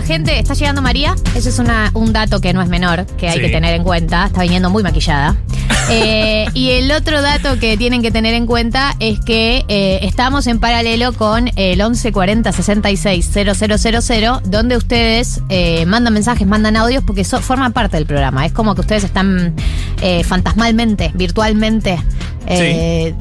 Gente, está llegando María. Eso es una, un dato que no es menor, que hay Sí. que tener en cuenta. Está viniendo muy maquillada. Eh, y el otro dato que tienen que tener en cuenta es que eh, estamos en paralelo con el 1140 66 000, donde ustedes eh, mandan mensajes, mandan audios, porque eso forma parte del programa. Es como que ustedes están fantasmalmente, virtualmente. eh,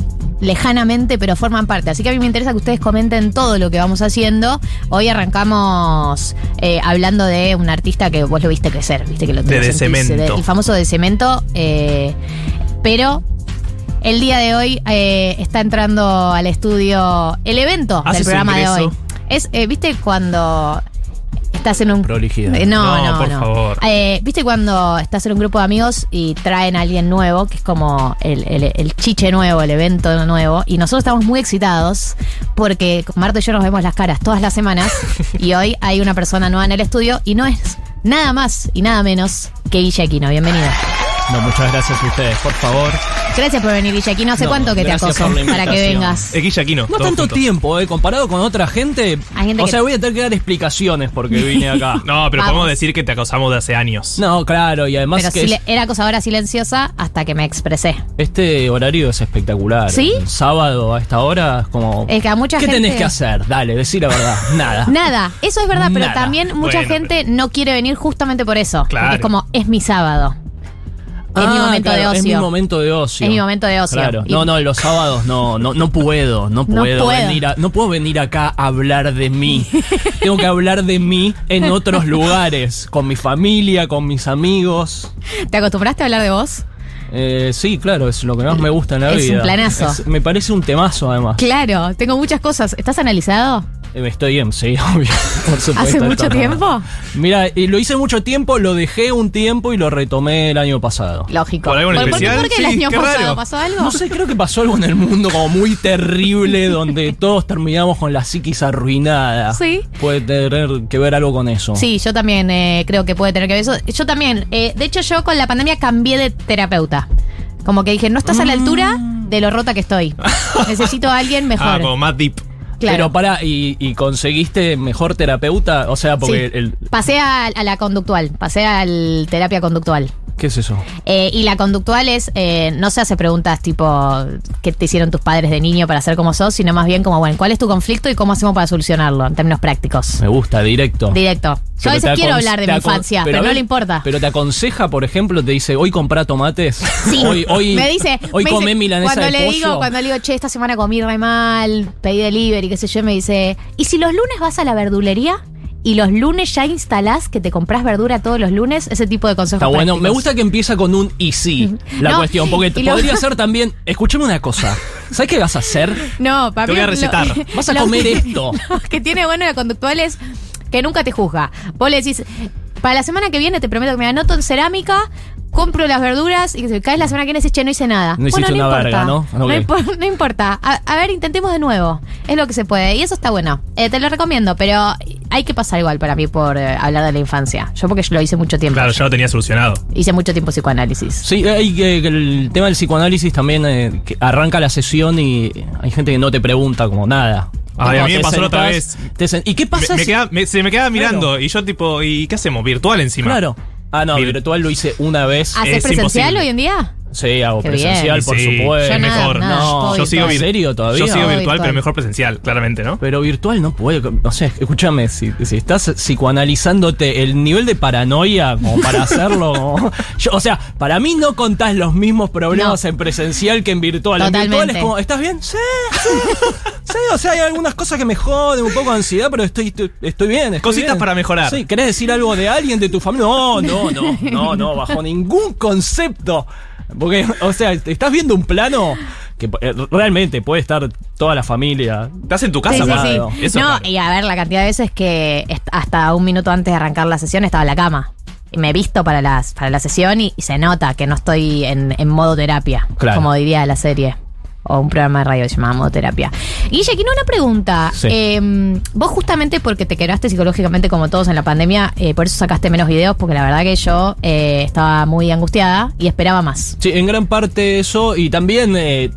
lejanamente, pero forman parte. Así que a mí me interesa que ustedes comenten todo lo que vamos haciendo. Hoy arrancamos eh, hablando de un artista que vos lo viste crecer, viste que lo De sentís, Cemento. de- el famoso de cemento. eh, pero el día de hoy eh, está entrando al estudio el evento ¿Hace del programa de hoy. Es, eh, viste cuando estás en un Prolijidad. eh, No, no, No, por no. favor. Eh, ¿Viste cuando estás en un grupo de amigos y traen a alguien nuevo, que es como el, el- el chiche nuevo, el evento nuevo? Y nosotros estamos muy excitados porque Marta y yo nos vemos las caras todas las semanas y hoy hay una persona nueva en el estudio y no es nada más y nada menos que Guille Aquino. Bienvenido. No, muchas gracias a ustedes, por favor. Gracias por venir, Guille Aquino. ¿Hace No, cuánto que te acoso para que vengas? Es Guille Aquino. No tanto juntos. tiempo, eh, comparado con otra gente. Gente o sea, voy a tener que dar explicaciones porque vine acá. No, pero Vamos. podemos decir que te acosamos de hace años. No, claro, y además Pero que sí es- era acosadora silenciosa hasta que me expresé. este horario es espectacular. ¿Sí? El sábado a esta hora es como... Es que a mucha ¿Qué gente- tenés que hacer? Dale, decí la verdad. Nada. Nada, eso es verdad, pero Nada. también mucha Bueno, gente no quiere venir justamente por eso. Claro. Porque es como, es mi sábado. Es mi Ah, momento claro, de Es mi ocio. momento de ocio. Es mi momento de ocio. Claro. Y- No, no, los sábados no, no, no puedo, no No puedo, puedo. venir a- no puedo venir acá a hablar de mí. Tengo que hablar de mí en otros lugares, con mi familia, con mis amigos. ¿Te acostumbraste a hablar de vos? Eh, sí, claro, es lo que más me gusta en la Es vida. un planazo. Es- me parece un temazo, además. Claro, tengo muchas cosas. ¿Estás analizado? Eh, Estoy bien, sí, obvio. Por supuesto, ¿Hace mucho tiempo? Mira, y lo hice mucho tiempo, lo dejé un tiempo y lo retomé el año pasado. Lógico. ¿Por algo en qué- especial? ¿Por qué el Sí, año qué pasado raro. pasó algo? No sé, creo que pasó algo en el mundo como muy terrible donde todos terminamos con la psiquis arruinada. Sí. Puede tener que ver algo con eso. Sí, yo también eh, creo que puede tener que ver eso. Yo también. eh, de hecho, yo con la pandemia cambié de terapeuta. Como que dije, no estás a la altura de lo rota que estoy. Necesito a alguien Ah, mejor. como más deep. Claro. Pero para, ¿y, y conseguiste mejor terapeuta? O sea, porque Sí. el. Pasé a, a la conductual, pasé al terapia conductual. ¿Qué es eso? Eh, y la conductual es, eh, no se hace preguntas tipo, ¿qué te hicieron tus padres de niño para ser como sos? Sino más bien como, bueno, ¿cuál es tu conflicto y cómo hacemos para solucionarlo en términos prácticos? Me gusta, directo. Directo. Yo Pero a veces quiero hablar de mi infancia, pero, a no le importa. Pero te aconseja, por ejemplo, te dice, hoy comprá tomates. Sí, Hoy, hoy, me dice, hoy me comé dice, milanesa cuando de le pollo. digo, cuando le digo, che, esta semana comí re mal, pedí delivery, qué sé yo, me dice, ¿y si los lunes vas a la verdulería? Y los lunes ya instalás que te compras verdura todos los lunes, ese tipo de consejos. Está bueno, me gusta que empieza con un y sí la No, cuestión, porque y lo- podría ser también, escúchame una cosa, ¿sabes qué vas a hacer? No, para Te voy a lo- recetar. Vas a comer que- esto. Lo que tiene bueno la conductual es que nunca te juzga. Vos le decís, para la semana que viene te prometo que me anoto en cerámica, compro las verduras y que caes la semana que viene y che, no hice nada. No hiciste una importa. verga, ¿no? No, Ok. impo- no importa. A, a ver, intentemos de nuevo. Es lo que se puede. Y eso está bueno. Eh, te lo recomiendo, pero hay que pasar igual para mí por eh, hablar de la infancia. Yo porque yo lo hice mucho tiempo. Claro, ya lo tenía solucionado. Hice mucho tiempo psicoanálisis. Sí, hay que, que el tema del psicoanálisis también eh, que arranca la sesión y hay gente que no te pregunta como nada. Ay, a mí me pasó la otra sentás, vez. te ¿Y qué pasa Me- me si- queda- me- se me queda mirando y yo tipo, ¿y qué hacemos? Virtual encima. Claro. Ah, no, Vir- virtual lo hice una vez. ¿Haces Es presencial imposible. hoy en día? Sí, hago Qué presencial, bien. por Sí, supuesto. Yo nada, mejor. nada, No, yo sigo virtual. ¿En serio todavía? Yo sigo virtual, virtual. pero mejor presencial, claramente, ¿no? Pero virtual no puedo. O sea, escúchame, si, si estás psicoanalizándote el nivel de paranoia como para hacerlo. como- yo, o sea, para mí no contás los mismos problemas No. en presencial que en virtual. En Totalmente. virtual es como, ¿estás bien? Sí, sí. sí, o sea, hay algunas cosas que me joden, un poco de ansiedad, pero estoy, estoy, estoy bien. estoy Cositas bien. para mejorar. Sí, ¿querés decir algo de alguien de tu familia? No, no, no, no, no, bajo ningún concepto. Porque, o sea, estás viendo un plano que eh, realmente puede estar toda la familia. Estás en tu casa, sí, Pablo. sí. Eso, no, claro. y a ver, la cantidad de veces que hasta un minuto antes de arrancar la sesión estaba en la cama. Y me he visto para, las, para la sesión y, y se nota que no estoy en, en modo terapia, Claro. como diría la serie. O un programa de radio que se llamaba Modo Terapia. Guille, aquí una pregunta. Sí. Eh, vos justamente porque te quedaste psicológicamente como todos en la pandemia, eh, por eso sacaste menos videos, porque la verdad que yo eh, estaba muy angustiada y esperaba más. Sí, en gran parte eso y también, eh,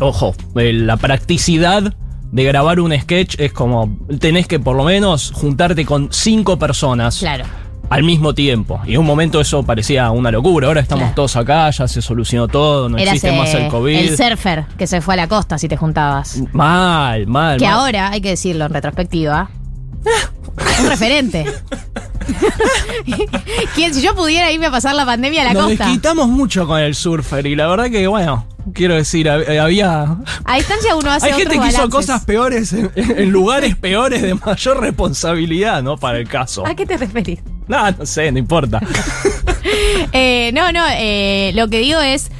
ojo, la practicidad de grabar un sketch es como tenés que por lo menos juntarte con cinco personas Claro. Al mismo tiempo. Y en un momento eso parecía una locura. Ahora estamos Claro. todos acá, ya se solucionó todo, no Eras existe más eh, el COVID. el surfer que se fue a la costa si te juntabas. Mal, mal. Que mal. ahora, hay que decirlo en retrospectiva, un referente. ¿Quién, si yo pudiera irme a pasar la pandemia a la Nos costa. desquitamos mucho con el surfer y la verdad que, bueno, quiero decir, eh, había... A distancia uno hace Hay gente otros que hizo cosas peores en, en lugares peores de mayor responsabilidad, ¿no? Para el caso. ¿A qué te referís? No, no sé, no importa. Eh, no, no, eh, lo que digo es,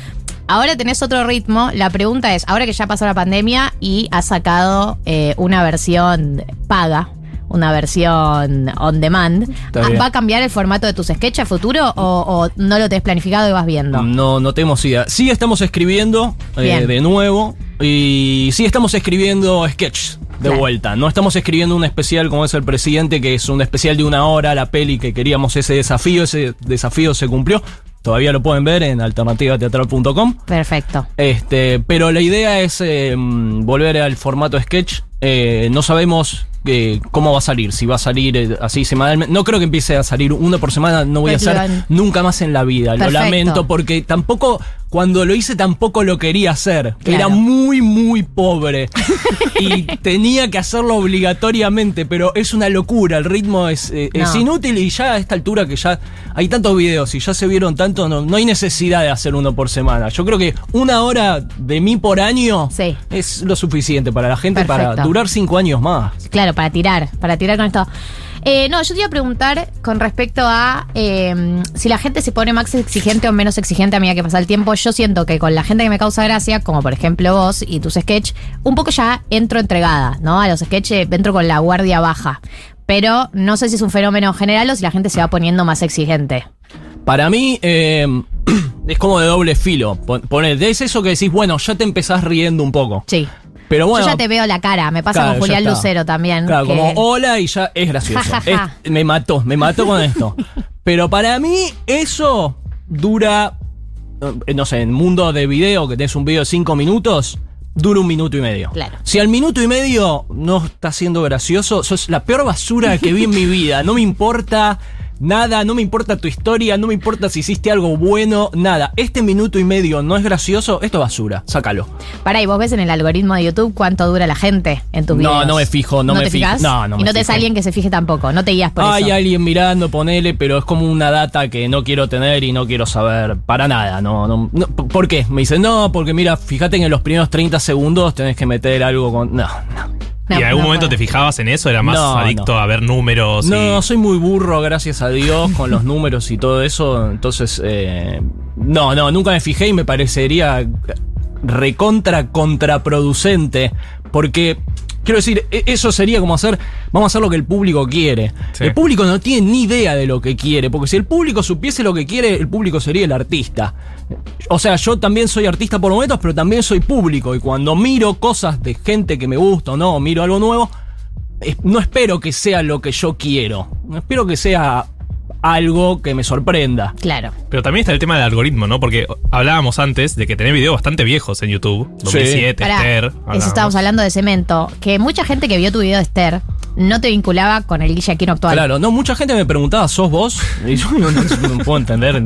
ahora tenés otro ritmo, la pregunta es, ahora que ya pasó la pandemia y has sacado eh, una versión paga, una versión on demand. ¿va a cambiar el formato de tus sketches a futuro o, o no lo tenés planificado y vas viendo? No, no tenemos idea. Sí estamos escribiendo eh, de nuevo y sí estamos escribiendo sketch de Claro. vuelta. No estamos escribiendo un especial como es el presidente, que es un especial de una hora, la peli que queríamos ese desafío, ese desafío se cumplió. Todavía lo pueden ver en alternativateatral.com. Perfecto. Este, pero la idea es eh, mm, volver al formato sketch. Eh, no sabemos eh, cómo va a salir, si va a salir eh, así semanalmente. No creo que empiece a salir uno por semana, no voy a hacer nunca más en la vida. Perfecto. Lo lamento porque tampoco, cuando lo hice tampoco lo quería hacer. Claro. Era muy, muy pobre. y tenía que hacerlo obligatoriamente, pero es una locura. El ritmo es, eh, es inútil y ya a esta altura que ya hay tantos videos y ya se vieron tanto, no, no hay necesidad de hacer uno por semana. Yo creo que una hora de mí por año Sí. es lo suficiente para la gente para durar cinco años más. Claro, para tirar, para tirar con esto. Eh, no, yo te iba a preguntar con respecto a eh, si la gente se pone más exigente o menos exigente a medida que pasa el tiempo. Yo siento que con la gente que me causa gracia, como por ejemplo vos y tus sketch, un poco ya entro entregada, ¿no? A los sketch eh, entro con la guardia baja. Pero no sé si es un fenómeno general o si la gente se va poniendo más exigente. Para mí eh, es como de doble filo. Pon- Poner, es eso que decís, bueno, ya te empezás riendo un poco. Sí. Pero bueno, yo ya te veo la cara, me pasa Claro, con Julián. Lucero también. Claro, que- como hola y ya es gracioso. Es- me mató, me mató con esto. Pero para mí eso dura, eh, no sé, en mundo de video, que tenés un video de 5 minutos, dura un minuto y medio. Claro. Si al minuto y medio no está siendo gracioso, sos la peor basura que vi en mi vida. No me importa nada, no me importa tu historia, no me importa si hiciste algo bueno, nada. Este minuto y medio no es gracioso, esto es basura, sácalo. Pará, y vos ves en el algoritmo de YouTube cuánto dura la gente en tus No, videos. no me fijo, no me fijo. fijas? No, no Y me no te fijo. alguien que se fije tampoco, no te guías por Hay eso. alguien mirando, ponele, pero es como una data que no quiero tener y no quiero saber para nada. No, no, no. ¿Por qué? Me dicen, no, porque mira, fíjate que en los primeros 30 segundos tenés que meter algo con. No, no. No, ¿Y en algún no momento te fijabas en eso? ¿Era más adicto a ver números? No, y... soy muy burro, gracias a Dios, con los números y todo eso. Entonces, eh, no, no, nunca me fijé y me parecería recontra contraproducente. Porque, quiero decir, e- eso sería como hacer, vamos a hacer lo que el público quiere. Sí. El público no tiene ni idea de lo que quiere, porque si el público supiese lo que quiere, el público sería el artista. O sea, yo también soy artista por momentos, pero también soy público. Y cuando miro cosas de gente que me gusta o no, miro algo nuevo, no espero que sea lo que yo quiero. Espero que sea algo que me sorprenda. Claro. Pero también está el tema del algoritmo, ¿no? Porque hablábamos antes de que tenés videos bastante viejos en YouTube. 2007, Pará, Esther. eso hablábamos. estábamos hablando de cemento. Que mucha gente que vio tu video de Esther no te vinculaba con el Guille Aquino actual. Claro, no, mucha gente me preguntaba, ¿sos vos? Y yo no, no- no puedo entender.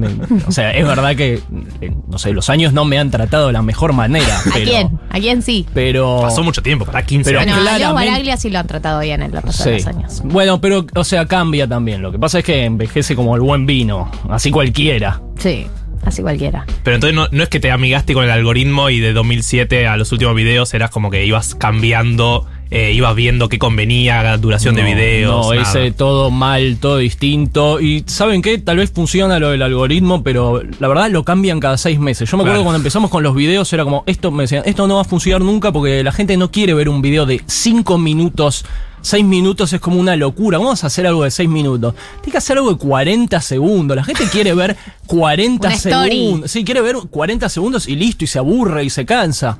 O sea, es verdad que, eh, no sé, los años no me han tratado de la mejor manera. ¿A pero- quién? ¿A quién sí? Pero. Pasó mucho tiempo, para 15 Pero años. Bueno, a claramente- Baraglia sí lo han tratado bien en los Sí. los años. Bueno, pero, o sea, cambia también. Lo que pasa es que envejece como el buen vino. Así cualquiera. Sí, así cualquiera. Pero entonces no, no es que te amigaste con el algoritmo y de 2007 a los últimos videos eras como que ibas cambiando, eh, ibas viendo qué convenía, la duración de videos. No, nada. ese todo mal, todo distinto. Y ¿saben qué? Tal vez funciona lo del algoritmo, pero la verdad lo cambian cada seis meses. Yo me acuerdo Claro. cuando empezamos con los videos, era como, esto me decían, esto no va a funcionar nunca porque la gente no quiere ver un video de cinco minutos. Seis minutos es como una locura. Vamos a hacer algo de seis minutos. Tiene que hacer algo de 40 segundos. La gente quiere ver 40 Una story. segundos. Sí, quiere ver 40 segundos y listo, y se aburre y se cansa.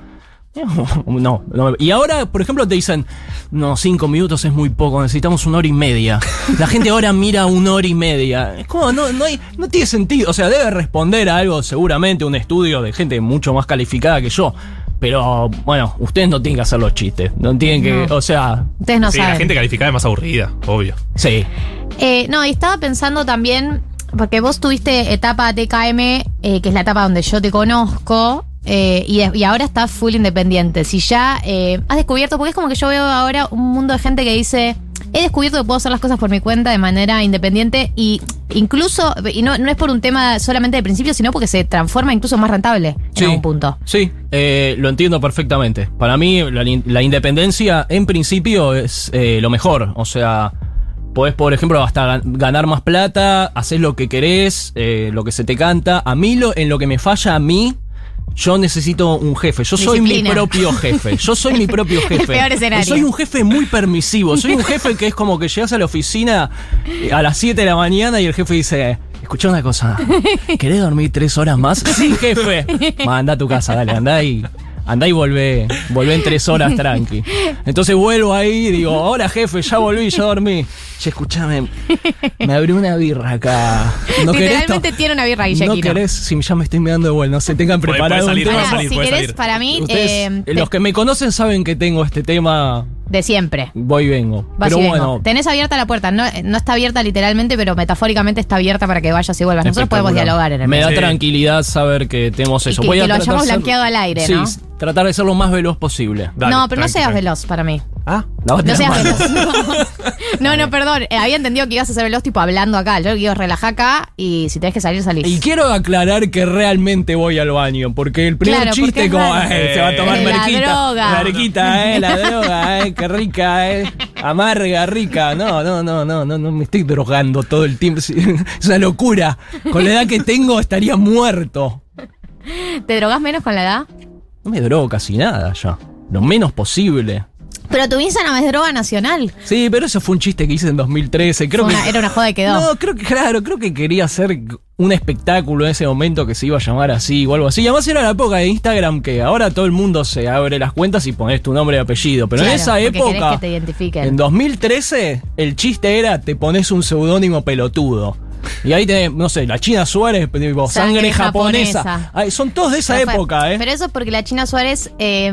No, no. Y ahora, por ejemplo, te dicen, no, cinco minutos es muy poco, necesitamos una hora y media. La gente ahora mira una hora y media. Es como, no, no, hay, no tiene sentido. O sea, debe responder a algo seguramente un estudio de gente mucho más calificada que yo. Pero bueno, ustedes no tienen que hacer los chistes. No tienen que. No. O sea, Ustedes no sí, saben. la gente calificada es más aburrida, obvio. sí. Eh, no, y estaba pensando también, porque vos tuviste etapa TKM, eh, que es la etapa donde yo te conozco, eh, y, y ahora estás full independiente. Si ya eh, has descubierto, porque es como que yo veo ahora un mundo de gente que dice, he descubierto que puedo hacer las cosas por mi cuenta de manera independiente y incluso, y no, no es por un tema solamente de principio, sino porque se transforma incluso más rentable en algún punto. Sí, eh, lo entiendo perfectamente. Para mí, la, la independencia en principio es eh, lo mejor. O sea, podés, por ejemplo, hasta gan- ganar más plata, hacer lo que querés, eh, lo que se te canta. A mí, lo, en lo que me falla a mí, yo necesito un jefe. Yo soy mi propio jefe. Yo soy mi propio jefe. peor. Soy un jefe muy permisivo. Soy un jefe que es como que llegas a la oficina eh, a las 7 de la mañana y el jefe dice. Escucha una cosa, ¿querés dormir tres horas más? Sí, jefe. Manda a tu casa, dale, andá y, andá y volvé, volvé en tres horas tranqui. Entonces vuelvo ahí y digo, hola jefe, ya volví, ya dormí. Che, escuchame, me abrí una birra acá. ¿No querés? Literalmente tiene una birra ¿No Guillequino. querés? Si ya me estoy mirando de vuelta, no se tengan preparado podés salir, un tema. Pará, salir, si querés, salir. para mí, Ustedes, eh, eh, los que me conocen saben que tengo este tema, de siempre. voy y vengo. Vas Pero y vengo. bueno, Tenés abierta la puerta. No, no está abierta literalmente, pero metafóricamente está abierta para que vayas y vuelvas. Nosotros podemos dialogar en el Me da. Sí. tranquilidad saber que tenemos eso. que- Voy que a lo hayamos blanqueado al aire, sí, ¿no? tratar de ser lo más veloz posible. Dale, no, pero no seas tranqui. veloz para mí. Ah, No las seas veloz. No, no, perdón. Eh, había entendido que ibas a ser veloz tipo hablando acá. Yo quiero relajar acá y si tenés que salir, salís. Y quiero aclarar que realmente voy al baño, porque el primer Claro, porque chiste es como raro. eh, se va a tomar Eh, la droga. Merquita, eh, la droga, eh, qué rica, eh. Amarga, rica. No, no, no, no, no, no me estoy drogando todo el tiempo. Sí, Es una locura. Con la edad que tengo estaría muerto. ¿Te drogás menos con la edad? No me drogo casi nada ya. Lo menos posible. Pero tu Instagram es droga nacional. Sí, pero eso fue un chiste que hice en 2013. Creo que una- era una joda y quedó. No, creo que, claro, creo que quería hacer un espectáculo en ese momento que se iba a llamar así o algo así. Y además era la época de Instagram que ahora todo el mundo se abre las cuentas y pones tu nombre y apellido. Pero Claro, en esa época, que te identifiquen. en 2013, el chiste era te pones un seudónimo pelotudo. Y ahí tenés, no sé, la China Suárez, tipo, sangre, Sangre japonesa. japonesa. Ay, son todos de esa Pero fue- época, ¿eh? Pero eso es porque la China Suárez eh,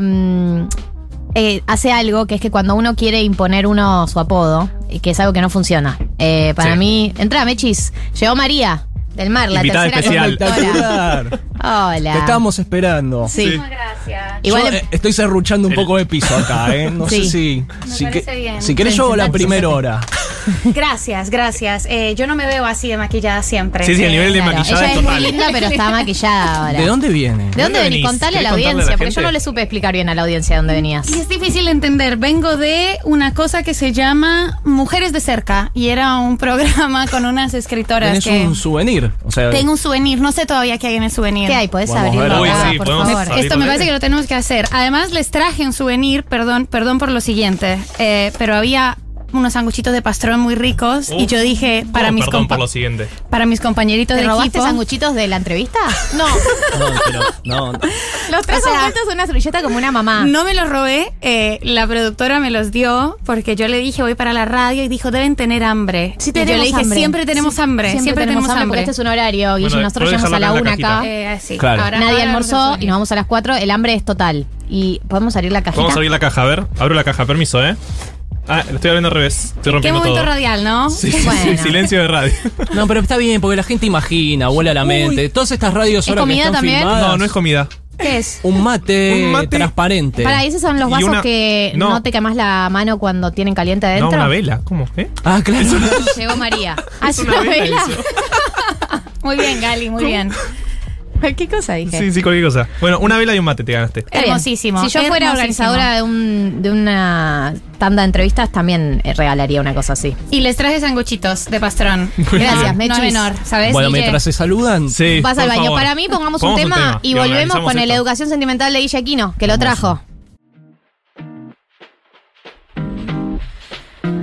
eh, hace algo que es que cuando uno quiere imponer uno su apodo, y que es algo que no funciona. Eh, para Sí. mí, entra Mechis, llegó María del Mar, la Invitada tercera especial. Espectacular. Hola. Te estábamos esperando. Sí. Sí. Gracias. Igual Yo, eh, estoy serruchando un poco de piso acá, ¿eh? No Sí. sé si. Me si, parece que- bien. si querés, yo hago la primera hora. Gracias, gracias. Eh, yo no me veo así de maquillada siempre. Sí, sí, el Eh, nivel de Claro, maquillada ella es es muy linda, pero está maquillada ahora. ¿De dónde viene? ¿De dónde venís? Contale a la ¿Querés contarle a audiencia, la porque yo no le supe explicar bien a la audiencia de dónde venías. Y es difícil de entender. Vengo de una cosa que se llama Mujeres de Cerca y era un programa con unas escritoras Tenés que un souvenir. O sea, tengo un souvenir. No sé todavía qué hay en el souvenir. ¿Qué hay? ¿Podés Vamos a abrirlo acá, sí, por favor? Esto me parece ¿eh? que lo tenemos que hacer. Además, les traje un souvenir, perdón, perdón por lo siguiente, eh, pero había unos sanguchitos de pastrón muy ricos y yo dije para ¿Cómo? mis Perdón compa- por lo siguiente. para mis compañeritos ¿Te de robaste equipo. sanguchitos de la entrevista? No. No, pero. No, Los tres O sea, una servilleta como una mamá. No me los robé, eh, la productora me los dio porque yo le dije voy para la radio y dijo deben tener hambre. Sí y yo le dije hambre. siempre tenemos Sí, hambre, siempre, tenemos hambre. Porque este es un horario, Bueno, nosotros ¿puedo llegamos a la una acá. Eh, así. Claro. Ahora- Nadie ahora almorzó y nos vamos a las 4. El hambre es total. Y podemos abrir la cajita. Vamos a abrir la caja, a ver. Abro la caja, permiso, ¿eh? Ah, lo estoy abriendo al revés. Estoy Qué rompiendo momento todo. radial, ¿no? Sí, sí, Bueno. sí, silencio de radio. no, pero está bien, porque la gente imagina, vuela la mente. Todas estas radios ¿Es ahora que comida están también? filmadas. No, no es comida. ¿Qué es? Un mate, Un mate. transparente. Para, esos son los Y vasos una- que no. no. te quemas la mano cuando tienen caliente No, adentro. una vela. ¿Cómo? ¿Eh? Ah, claro. Llegó María. Ah, Es una vela eso. Muy bien, Gali, muy bien. ¿Qué cosa dije? Sí, sí, cualquier cosa. Bueno, una vela y un mate te ganaste. Hermosísimo, Si yo fuera organizadora de, un, de una tanda de entrevistas, también eh, regalaría una cosa así. Y les traje sanguchitos de pastrón. Gracias, no, Mechis. no menor, ¿sabes? Bueno, Guille? mientras se saludan. Sí. Vas al baño. favor. Para mí, pongamos un Pongamos tema, y volvemos organizamos con el esto. Educación Sentimental de Guille Aquino, que lo trajo.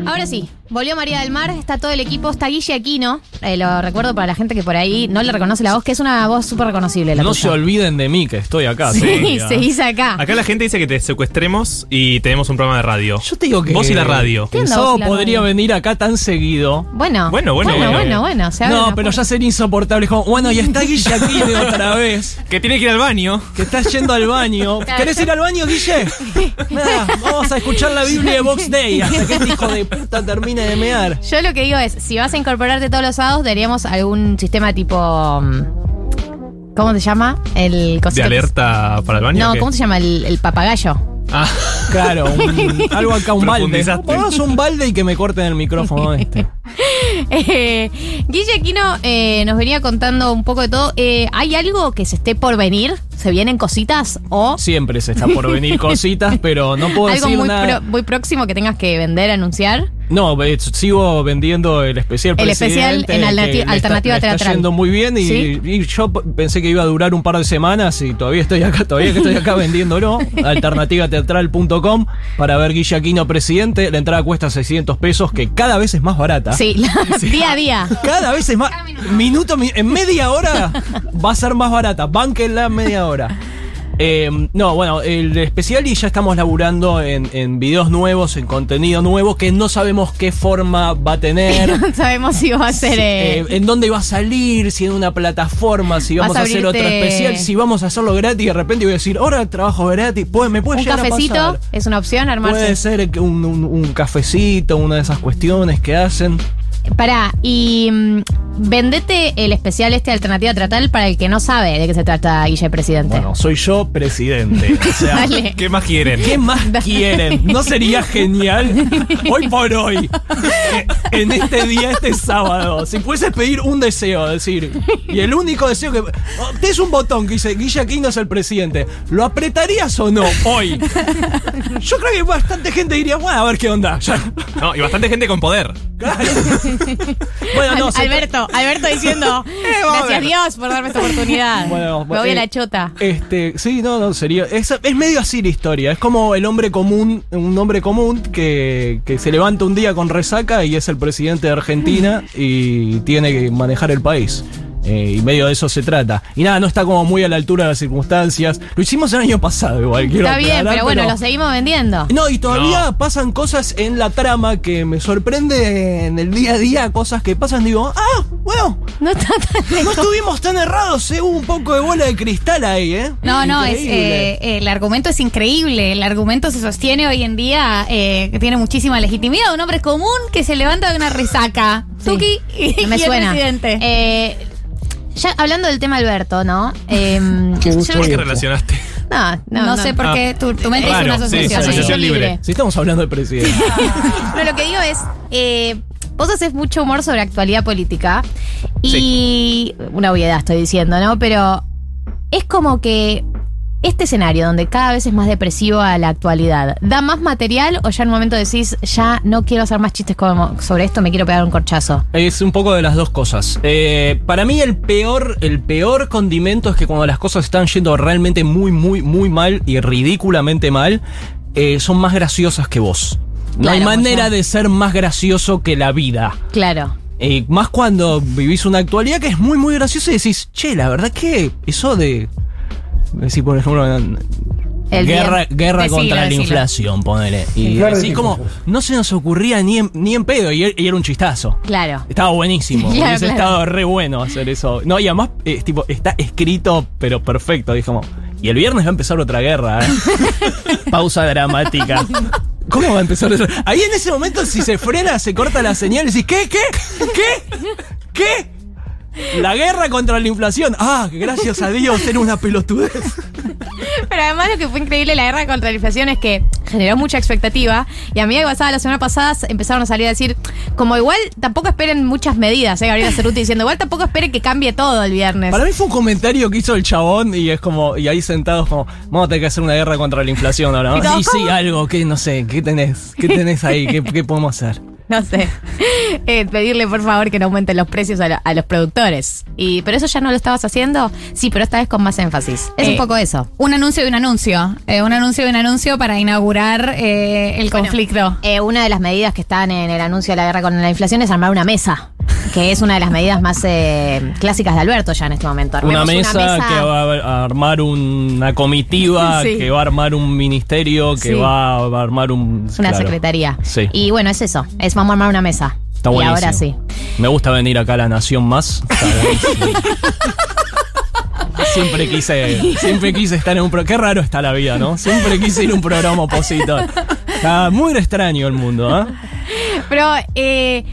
Ahora sí. Volvió María del Mar, está todo el equipo, está Guille Aquino, eh, lo recuerdo para la gente que por ahí no le reconoce la voz, que es una voz súper reconocible. La No tuya. se olviden de mí, que estoy acá. Sí, se hizo acá. Acá la gente dice que te secuestremos y tenemos un programa de radio. Yo te digo que. Vos y la radio. ¿Qué El onda sábado vos y la podría radio? venir acá tan seguido. Bueno, Bueno, bueno, bueno, bueno. bueno, bueno, No, pero puerta. ya sería insoportable. Como, bueno, y está Guille aquí de otra vez. Que tiene que ir al baño. Que estás yendo al baño. Claro. ¿Querés ir al baño, Guille? Nada, vamos a escuchar la Biblia de Box Day hasta que este hijo de puta termine de mear. Yo lo que digo es, si vas a incorporarte todos los sábados, daríamos algún sistema tipo... mm, ¿Cómo se llama? El De alerta para el baño. No, ¿o qué? ¿cómo se llama? El, el papagayo. Ah, Claro, un- algo acá, un balde. Profundizaste. Un balde y que me corten el micrófono este. Eh, Guille Aquino eh, nos venía contando un poco de todo. Eh, ¿Hay algo que se esté por venir? ¿Se vienen cositas? ¿O Siempre se está por venir cositas, pero no puedo algo decir muy, nada. pro- muy próximo que tengas que vender, anunciar? No, sigo vendiendo el especial El especial en alternati- está- alternativa le está teatral. yendo muy bien y, ¿Sí? y yo pensé que iba a durar un par de semanas y todavía estoy acá, todavía que estoy acá vendiéndolo. Alternativateatral.com para ver Guille Aquino presidente. La entrada cuesta 600 pesos, que cada vez es más barata. Sí, día a día. Cada vez es más. Minuto, mi- en media hora va a ser más barata. Bánquenla en media hora. Eh, no, bueno, el especial y ya estamos laburando en, en videos nuevos, en contenido nuevo, que no sabemos qué forma va a tener. No sabemos si va a ser. eh, eh, en dónde va a salir, si en una plataforma, si vamos a a, hacer otro especial, si vamos a hacerlo gratis y de repente voy a decir, ahora trabajo gratis, puede, me puede un llegar a cafecito pasar. es una opción, armarse. Puede ser un, un- un cafecito, una de esas cuestiones que hacen. Pará, y mm, vendete el especial este Alternativa Tratal para el que no sabe de qué se trata Guille Presidente. Bueno, soy yo presidente. O sea, Dale. ¿qué más quieren? ¿Qué más quieren? ¿No sería genial? Hoy por hoy, eh, en este día, este sábado, si puedes pedir un deseo, decir, y el único deseo que. oh, Tienes un botón que dice Guille Aquino es el presidente. ¿Lo apretarías o no hoy? Yo creo que bastante gente diría, bueno, a ver qué onda. Ya. No, y bastante gente con poder. Claro. Bueno, no, Al- Alberto, Alberto diciendo, a gracias ver". Dios por darme esta oportunidad. Bueno, Me voy eh, a la chota. Este, sí, no, no, sería. Es, es medio así la historia. Es como el hombre común, un hombre común que, que se levanta un día con resaca y es el presidente de Argentina y tiene que manejar el país. Eh, y medio de eso se trata. Y nada, no está como muy a la altura de las circunstancias. Lo hicimos el año pasado, igual. quiero Está bien, pero bueno, lo seguimos vendiendo. No, y todavía No. pasan cosas en la trama que me sorprende en el día a día, cosas que pasan, digo, ah, bueno, No está tan no lejos. estuvimos tan errados, eh, hubo un poco de bola de cristal ahí, ¿eh? No, no, es, Increíble. eh, el argumento es increíble. El argumento se sostiene hoy en día, eh, que tiene muchísima legitimidad. Un hombre común que se levanta de una resaca. Sí. Tuki y, No me y el suena. presidente. Ya hablando del tema Alberto, ¿no? Eh, yo ¿Por qué no, relacionaste? no, no, sé por Ah. qué tu, tu mente es una asociación. sí, asociación libre. Si estamos hablando del presidente. No, lo que digo es, eh, vos haces mucho humor sobre actualidad política y una obviedad estoy diciendo, ¿no? Pero es como que este escenario donde cada vez es más depresivo a la actualidad, ¿da más material o ya en un momento decís, ya no quiero hacer más chistes como sobre esto, me quiero pegar un corchazo? Es un poco de las dos cosas. Eh, para mí el peor, el peor condimento es que cuando las cosas están yendo realmente muy, muy, muy mal y ridículamente mal, eh, son más graciosas que vos. No Claro, hay manera de ser más gracioso que la vida. Claro. Eh, más cuando vivís una actualidad que es muy, muy graciosa y decís, che, la verdad que eso de. Decir, por ejemplo, El guerra, guerra Decilo, contra la inflación, ponele. Y Claro, así como, no se nos ocurría ni en, ni en pedo, y, er- y era un chistazo. Claro. Estaba buenísimo. Claro, Hubiese claro. estado re bueno hacer eso. No, y además, eh, tipo, está escrito, pero perfecto. Dije, y el viernes va a empezar otra guerra. ¿eh? Pausa dramática. ¿Cómo va a empezar eso? Ahí en ese momento, si se frena, se corta la señal y decís, ¿qué? ¿Qué? ¿Qué? ¿Qué? La guerra contra la inflación. Ah, gracias a Dios era una pelotudez. Pero además lo que fue increíble la guerra contra la inflación es que generó mucha expectativa y a medida que pasaba la semana pasada empezaron a salir a decir como igual tampoco esperen muchas medidas, ¿eh? Gabriela Cerruti diciendo igual tampoco esperen que cambie todo el viernes. Para mí fue un comentario que hizo el chabón y es como, y ahí sentados como, vamos a tener que hacer una guerra contra la inflación ahora. Y sí, ¿cómo? algo, que no sé, ¿qué tenés? ¿Qué tenés ahí? ¿Qué, qué podemos hacer? no sé, eh, pedirle por favor que no aumenten los precios a, lo- a los productores. Y, pero eso ya no lo estabas haciendo. Sí, pero esta vez con más énfasis. Es Eh, un poco eso. Un anuncio de un anuncio. Eh, un anuncio de un anuncio para inaugurar eh, el Bueno, conflicto. eh, una de las medidas que están en el anuncio de la guerra con la inflación es armar una mesa, que es una de las medidas más eh, clásicas de Alberto ya en este momento. Una mesa, que va a armar una comitiva, Sí. que va a armar un ministerio, que Sí. va a armar un... Una claro. secretaría. Sí. Y bueno, es eso. Es vamos a armar una mesa. Está y ahora sí. Me gusta venir acá a La Nación Más. Siempre quise, siempre quise estar en un programa. Qué raro está la vida, ¿no? Siempre quise ir a un programa opositor. Está muy extraño el mundo, ¿ah? Pero eh,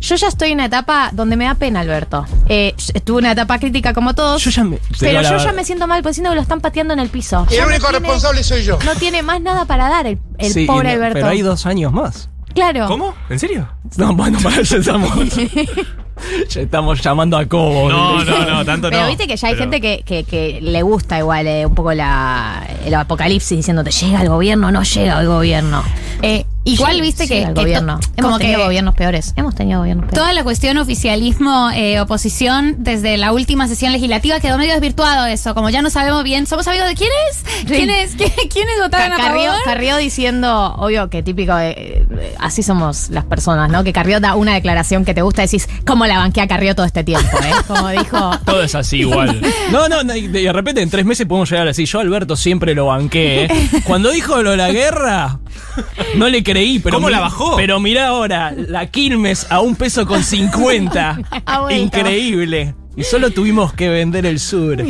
yo ya estoy en una etapa donde me da pena, Alberto. Eh, tuve una etapa crítica como todos. Yo ya me- pero yo la- ya me siento mal porque siento que lo están pateando en el piso. Y el no único tiene- responsable soy yo. No tiene más nada para dar el, el Sí, y pobre no- Alberto. Pero hay dos años más. Claro. ¿Cómo? ¿En serio? No, bueno, para ya estamos. ya estamos llamando a Cobo. No, no, no, tanto Pero no. viste que ya hay Pero- gente que, que- que le gusta igual eh, un poco la, el apocalipsis diciéndote llega el gobierno, no llega el gobierno. Eh, igual viste que, el que gobierno. Hemos como tenido que gobiernos peores. Hemos tenido gobiernos peores. toda la cuestión oficialismo, eh, oposición, desde la última sesión legislativa quedó medio desvirtuado eso. Como ya no sabemos bien, ¿somos amigos de quiénes? ¿Quiénes, quién- quiénes votaron Ca- a Carrió, favor? Carrió diciendo, obvio que típico de, eh, así somos las personas, ¿no? Que Carrió da una declaración que te gusta, decís, ¿cómo la banqué a Carrió todo este tiempo, eh? Como dijo. Todo es así igual. No, no, no, y de repente en tres meses podemos llegar a decir, yo Alberto siempre lo banqué. ¿eh? Cuando dijo lo de la guerra, no le creí, pero... ¿Cómo mi- la bajó? Pero mirá ahora, la Quilmes a un peso con 50. Ha vuelto. Increíble. Y solo tuvimos que vender el sur.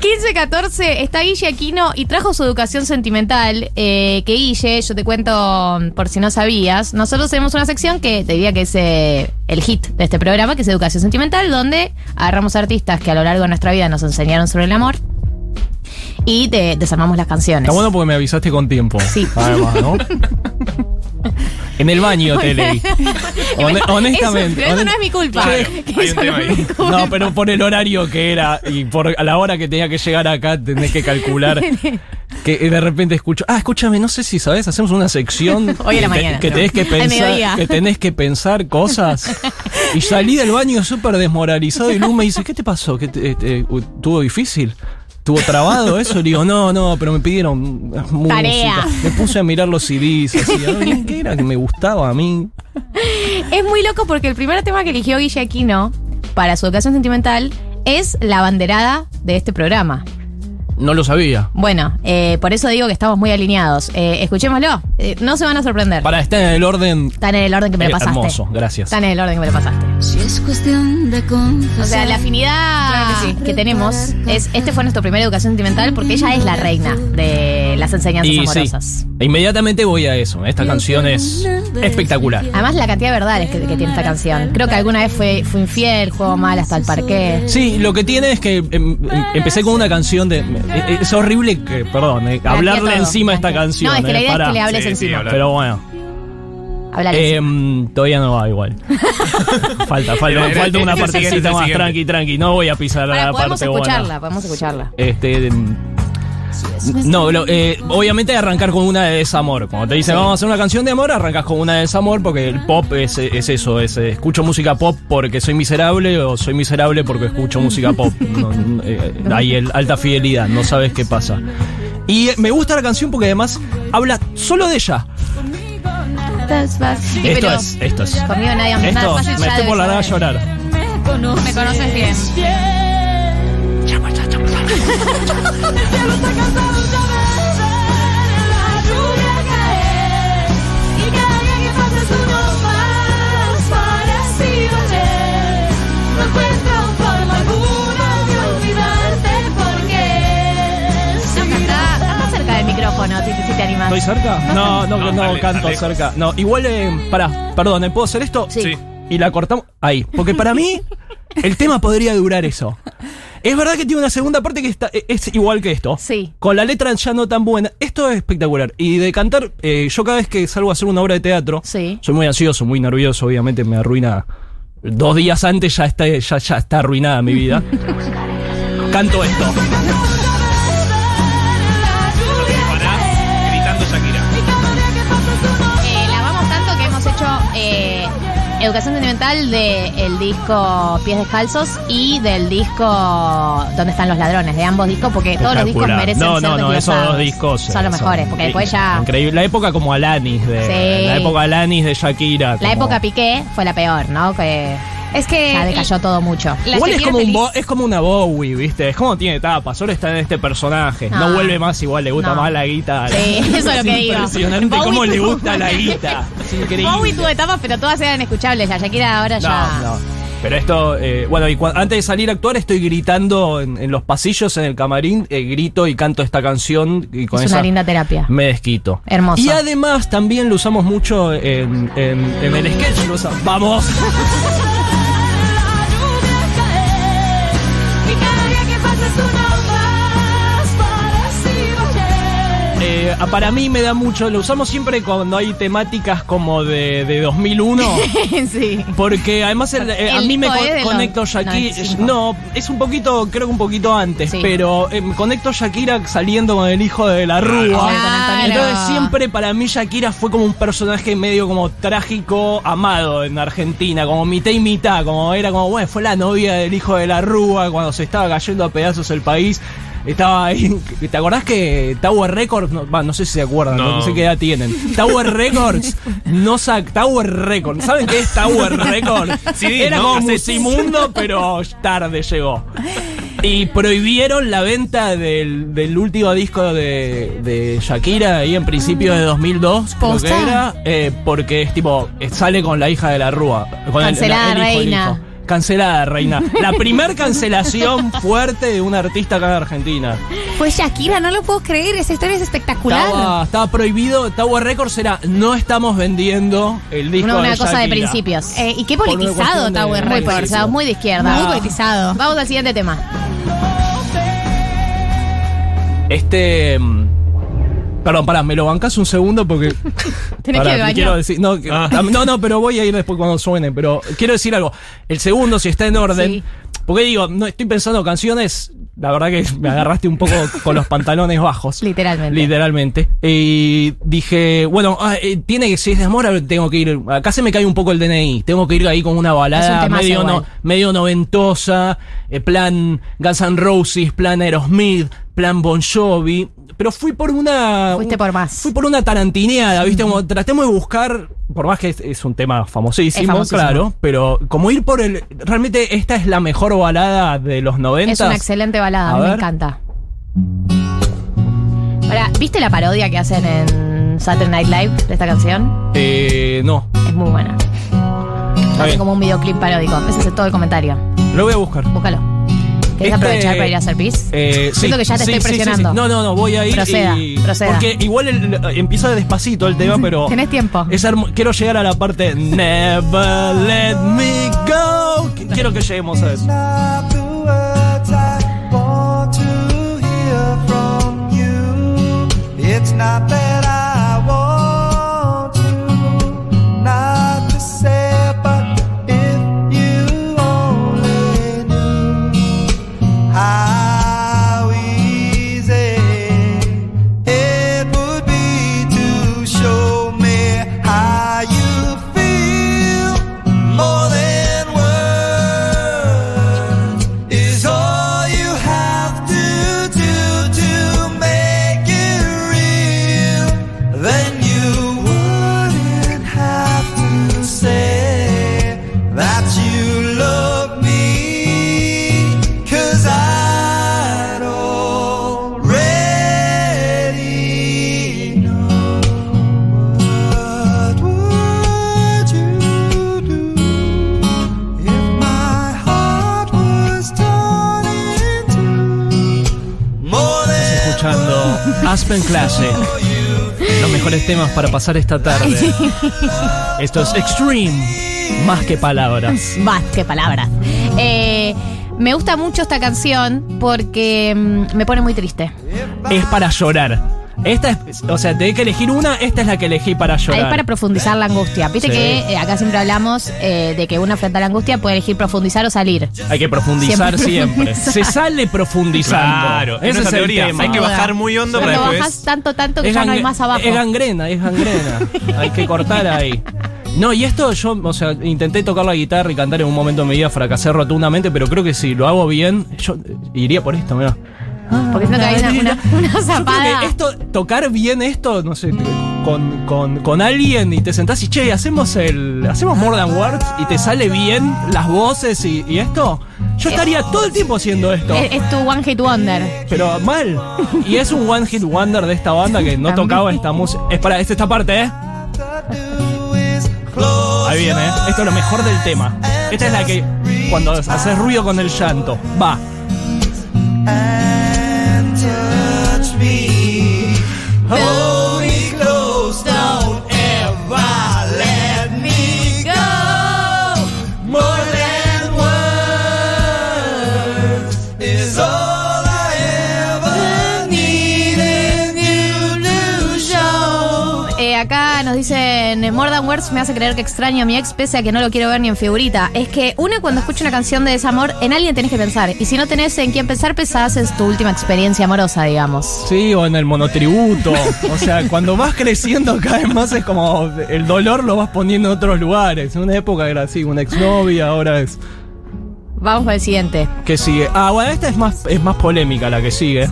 15-14 está Guille Aquino y trajo su educación sentimental. eh, que Guille, yo te cuento por si no sabías, nosotros tenemos una sección que te diría que es eh, el hit de este programa, que es educación sentimental, donde agarramos artistas que a lo largo de nuestra vida nos enseñaron sobre el amor y te desarmamos las canciones. Está bueno porque me avisaste con tiempo. Sí. Además, ¿no? En el baño te leí. Hone- honestamente. Eso, pero eso no honest- es mi culpa. Hay un no tema es ahí. culpa. No, pero por el horario que era y por a la hora que tenía que llegar acá, tenés que calcular que de repente escucho. Ah, escúchame, no sé si sabes, hacemos una sección Hoy a la que, mañana, que no. tenés que pensar, que tenés que pensar cosas. Y salí del baño súper desmoralizado y Lu me dice, ¿qué te pasó? ¿Qué te- te- ¿Tuvo difícil? ¿Tuvo trabado eso? Digo, no, no, pero me pidieron música. Tarea. Me puse a mirar los CDs, así, ¿qué era que me gustaba a mí? Es muy loco porque el primer tema que eligió Guille Aquino para su educación sentimental es la banderada de este programa. No lo sabía. Bueno, eh, por eso digo que estamos muy alineados. Eh, escuchémoslo, Eh, no se van a sorprender. Para estar en el orden Está en el orden que me lo Eh, pasaste. hermoso, gracias. Está en el orden que me lo pasaste. Si es cuestión de confesar. O sea, la afinidad Claro que que, tenemos es, este fue nuestro primera educación sentimental porque ella es la reina de las enseñanzas Y amorosas. inmediatamente voy a eso. Esta canción es espectacular. Además, la cantidad de verdades que, que tiene esta canción. Creo que alguna vez fue, fue infiel, juego mal hasta el parqué. Sí, lo que tiene es que em, em, empecé con una canción de. Eh, Es horrible que, perdón, eh, hablarle todo, encima a esta canción. No, es que la eh, idea es pará. que le hables Sí, sí, encima. habla. Pero bueno, em, todavía no va igual. falta, falta, Era- falta una partecita más siguiente. tranqui, tranqui. No voy a pisar Ahora, la podemos parte escucharla, buena. podemos escucharla. Este. No, lo- eh, obviamente arrancar con una de desamor. Cuando te dicen vamos a hacer una canción de amor, arrancas con una de desamor porque el pop es, es eso, es eh, escucho música pop porque soy miserable o soy miserable porque escucho música pop. No, no, eh, hay el, alta fidelidad, no sabes qué pasa. Y eh, me gusta la canción porque además habla solo de ella. Sí, Esto es, esto es. Conmigo nadie nada Esto, me estoy por la nada a llorar. Me conoces bien. Canta, canta cerca del micrófono, si, si te animas. ¿Estoy cerca? No, no, no, No, canto cerca. No, igual, eh, pará, perdón, ¿eh? ¿puedo hacer esto? Sí. Sí. y la cortamos ahí. Porque para mí, el tema podría durar eso. Es verdad que tiene una segunda parte que está, e, es igual que esto. Sí. Con la letra ya no tan buena. Esto es espectacular. Y de cantar, eh, yo cada vez que salgo a hacer una obra de teatro, Sí. soy muy ansioso, muy nervioso, obviamente me arruina. Dos días antes ya está, ya, ya está arruinada mi vida. Canto esto. Educación Sentimental del disco Pies Descalzos y del disco Donde están los ladrones, de ambos discos, porque todos los discos merecen No, ser no, no, esos dos discos son los mejores, porque después ya Increíble. La época como Alanis de. Sí. La época Alanis de Shakira. la época Piqué fue la peor, ¿no? Que Es que. ya decayó todo mucho. La Igual es como, un. Bo- es como una Bowie, ¿viste? Es como tiene etapas. Solo está en este personaje. No, No. vuelve más igual, le gusta No. más la guita. Sí, eso es lo que digo. Impresionante Bowie cómo le gusta la guita. Es increíble. Bowie tuvo etapas, pero todas eran escuchables. La Shakira ahora ya. No, no. Pero esto, eh, bueno, y antes de salir a actuar estoy gritando en, en los pasillos, en el camarín, eh, grito y canto esta canción y con es esa una linda terapia. me desquito. Hermoso. Y además también lo usamos mucho en, en- en el sketch. lo Vamos. para mí me da mucho, lo usamos siempre cuando hay temáticas como de, de 2001. sí. Porque además el- eh, a mí me con- conecto Shakira. 95. No, es un poquito, creo que un poquito antes, Sí. pero eh, me conecto Shakira saliendo con el hijo de la Rúa. Claro. Entonces siempre para mí Shakira fue como un personaje medio como trágico, amado en Argentina, como mitad y mitad, como era como, bueno, fue la novia del hijo de la Rúa cuando se estaba cayendo a pedazos el país. Estaba ahí. ¿Te acordás que Tower Records, no, va, no sé si se acuerdan, no, No. sé qué edad tienen. Tower Records, no sac Tower Records. ¿Saben qué es Tower Records? Sí, Era ¿no? como. Musimundo, pero tarde llegó. Y prohibieron la venta del, del último disco de, de Shakira ahí en principio de 2002, creo que era, eh, porque es tipo, sale con la hija de la Rúa. Con el- hijo, reina. hijo. Cancelada, reina. La primer cancelación fuerte de un artista acá en Argentina. Fue Shakira, no lo puedo creer. Esa historia es espectacular. Estaba, estaba prohibido, Tower Records era, no estamos vendiendo el disco Una, una de cosa de principios. Eh, y qué politizado Tower muy Records. politizado, muy de izquierda. Muy politizado. Vamos al siguiente tema. Este. Perdón, pará, me lo bancas un segundo porque. Tenés Pará, que quiero decir, no, que- Ah. no, no, pero voy a ir después cuando suene. Pero quiero decir algo. El segundo, si está en orden. Sí. Porque digo, no estoy pensando canciones. La verdad que me agarraste un poco con los pantalones bajos. Literalmente. Literalmente. Y dije, bueno, ah, eh, tiene que, si es de amor, tengo que ir. Acá se me cae un poco el DNI. Tengo que ir ahí con una un balada medio, no, medio noventosa, eh, plan Guns N' Roses, plan Aerosmith, plan Bon Jovi. Pero fui por una. Fuiste por más. Fui por una tarantineada, ¿viste? Como tratemos de buscar. Por más que es, es un tema famosísimo, famosísimo. claro. Pero como ir por el. Realmente esta es la mejor balada de los 90. Es una excelente balada, me encanta. Ahora, ¿viste la parodia que hacen en Saturday Night Live de esta canción? Eh, no. Es muy buena. Bien. como un videoclip paródico. Ese es todo el comentario. Lo voy a buscar. Búscalo. ¿Querés Este- aprovechar para ir a hacer pis? Eh, Siento que ya te estoy presionando. No, no, no, voy a ir. Proceda, y- proceda. Porque igual el- el- empieza despacito el tema, pero. Tenés tiempo. Es quiero llegar a la parte Never let me go. Qu- Quiero que lleguemos a eso. not the words pasar esta tarde. Esto es Extreme. Más que palabras. Más que palabras. Eh, me gusta mucho esta canción porque mm, me pone muy triste. Es para llorar. Esta es, o sea, tenés que elegir una, esta es la que elegí para llorar. Es para profundizar la angustia. Viste Sí. que eh, acá siempre hablamos eh, de que uno frente a la angustia puede elegir profundizar o salir. Hay que profundizar Siempre siempre. profundizar. Se sale profundizando. Claro, esa es el teoría. tema. Hay que bajar muy hondo para Cuando después. bajas tanto, tanto que Es ya no hay más abajo. Es gangrena, es gangrena. Hay que cortar ahí. No, y esto yo, o sea, intenté tocar la guitarra y cantar en un momento de mi vida, fracasé rotundamente, pero creo que si lo hago bien, yo iría por esto, mira. Porque siento que hay una, una, una zapada. esto, tocar bien esto, no sé, con, con, con alguien y te sentás y che, hacemos el. hacemos More Than Words y te sale bien las voces y, y esto. Yo estaría todo el tiempo haciendo esto. Es, es tu One Hit Wonder. Pero mal. Y es un one hit wonder de esta banda que no tocaba esta música. Es para es esta parte, ¿eh? Ahí viene, ¿eh? Esto es lo mejor del tema. Esta es la que cuando haces ruido con el llanto. Va. Oh. Acá nos dicen, More Than Words me hace creer que extraño a mi ex pese a que no lo quiero ver ni en figurita. Es que una cuando escucha una canción de desamor, en alguien tenés que pensar. Y si no tenés en quién pensar, pensás es tu última experiencia amorosa, digamos. Sí, o en el monotributo. O sea, cuando vas creciendo cada vez más es como el dolor lo vas poniendo en otros lugares. En una época era así, una exnovia, ahora es. Vamos con el siguiente. que sigue? Ah, bueno, esta es más, es más polémica la que sigue.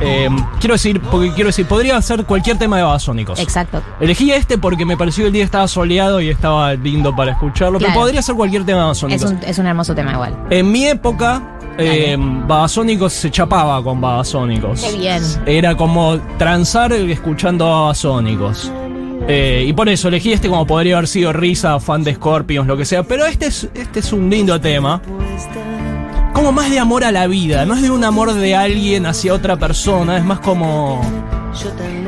Eh, quiero decir, porque quiero decir, podría ser cualquier tema de Babasónicos. Exacto. Elegí este porque me pareció que el día estaba soleado y estaba lindo para escucharlo, pero podría ser cualquier tema de Es Babasónicos. un, es un hermoso tema igual. En mi época, eh, Babasónicos se chapaba con Babasónicos. Qué bien. Era como transar escuchando a Babasónicos. Eh, y por eso elegí este como podría haber sido Risa, fan de Scorpions, lo que sea. Pero este es, este es un lindo tema. Como más de amor a la vida, no es de un amor de alguien hacia otra persona, es más como...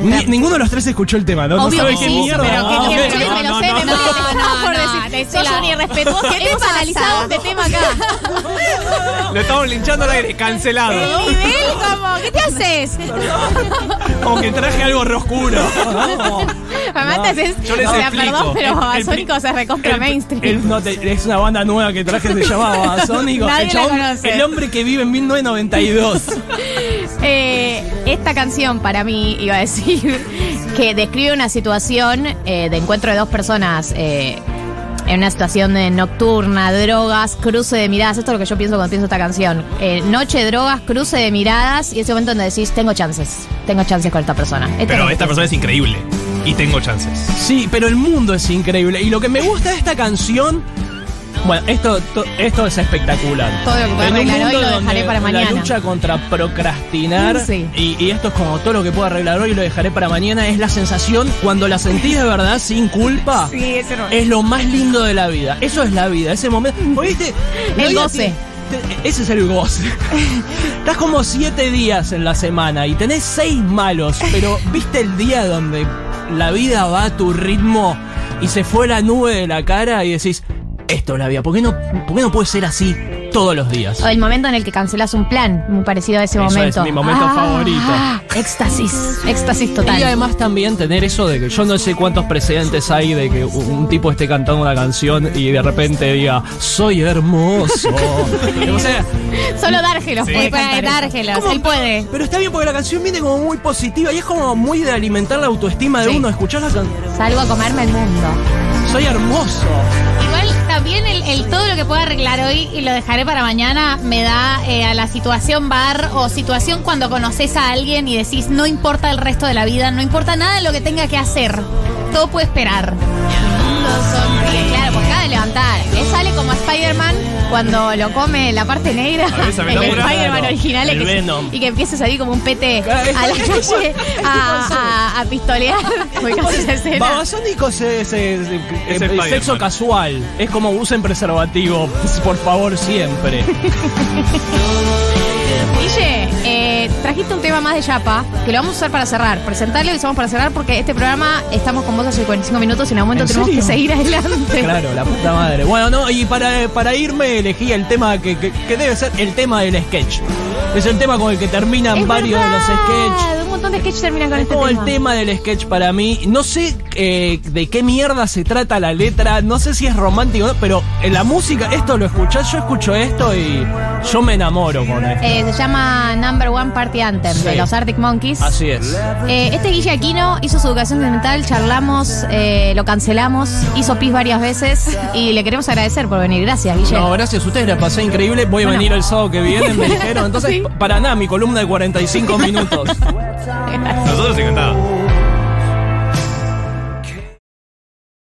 Ni- ninguno de los tres escuchó el tema, ¿no? No Obvio sabe que qué sí, mierda. pero que, Ah, que- no, me lo no, sé, no, me no. no, por no, decir, sos un irrespetuoso. ¿Qué Hemos analizado este tema acá. Lo estamos linchando al aire, cancelado. El nivel, ¿qué te haces? Como que traje algo re oscuro. Haces- yo les o sea, explico. perdón, pero es recontra El- mainstream. el- no, te- es una banda nueva que traje, se llama Babasónicos. Nadie el, el hombre que vive en 1992. Eh, esta canción para mí iba a decir que describe una situación eh, de encuentro de dos personas eh, en una situación de nocturna, drogas, cruce de miradas. Esto es lo que yo pienso cuando pienso esta canción. Eh, noche, drogas, cruce de miradas y ese momento donde decís, tengo chances, tengo chances con esta persona. Este Pero es- esta persona es increíble. Y tengo chances. Sí, pero el mundo es increíble. Y lo que me gusta de esta canción. Bueno, esto, to- esto es espectacular. Todo lo que En un arreglar hoy lo dejaré para La mañana. lucha contra procrastinar. Sí. Y, y esto es como todo lo que puedo arreglar hoy y lo dejaré para mañana. Es la sensación cuando la sentís de verdad sin culpa. Sí, ese no- Es lo más lindo de la vida. Eso es la vida, ese momento. ¿Oíste? La El goce. Ese es el goce. Estás como siete días en la semana y tenés seis malos, pero ¿viste el día donde la vida va a tu ritmo y se fue la nube de la cara y decís, esto es la vida, ¿por qué no, por qué no puede ser así todos los días? O el momento en el que cancelas un plan, muy parecido a ese Eso es momento. mi momento favorito. Éxtasis, éxtasis total. Y además también tener eso de que yo no sé cuántos precedentes hay de que un tipo esté cantando una canción y de repente diga, soy hermoso. o sea, Solo Dárgelos Sí. puede cantar dárgelos, él puede. pero está bien porque la canción viene como muy positiva y es como muy de alimentar la autoestima de Sí. uno. Escuchar la canción, Salgo a comerme el mundo. soy hermoso. También el, el todo lo que pueda arreglar hoy y lo dejaré para mañana me da eh, a la situación bar o situación cuando conoces a alguien y decís no importa el resto de la vida, no importa nada de lo que tenga que hacer, todo puede esperar. Claro, pues acaba de levantar. Él sale como Spider-Man cuando lo come la parte negra. Esa el. Spider-Man original el y que, Venom. y que empieza a salir como un pete a la calle a, a- a pistolear. Muy esa escena. Babasónicos es, es- es- Es es Spider-Man. sexo casual. Es como usen preservativo, por favor, siempre. Guille, trajiste un tema más de Yapa que lo vamos a usar para cerrar. Presentarlo y lo usamos para cerrar porque este programa estamos con vos hace 45 minutos y en algún momento ¿En tenemos serio? que seguir adelante. Claro, la puta madre. Bueno, no, y para, para irme elegí el tema que, que- que debe ser el tema del sketch. Es el tema con el que terminan Es varios de los sketches. Montón de sketch terminan con Es este como tema. el tema del sketch para mí. No sé eh, de qué mierda se trata la letra, no sé si es romántico, o no, pero en la música, esto lo escuchás, yo escucho esto y yo me enamoro con esto. Eh, se llama Number One Party Anthem de los Arctic Monkeys. Así es. Eh, este Guille Aquino hizo su educación mental, charlamos, lo cancelamos, hizo pis varias veces y le queremos agradecer por venir. Gracias, Guille. No, gracias a ustedes, la pasé increíble. Voy a Bueno. venir el sábado que viene, me dijeron. Entonces, Sí. para nada, mi columna de 45 minutos. Nosotros encantados.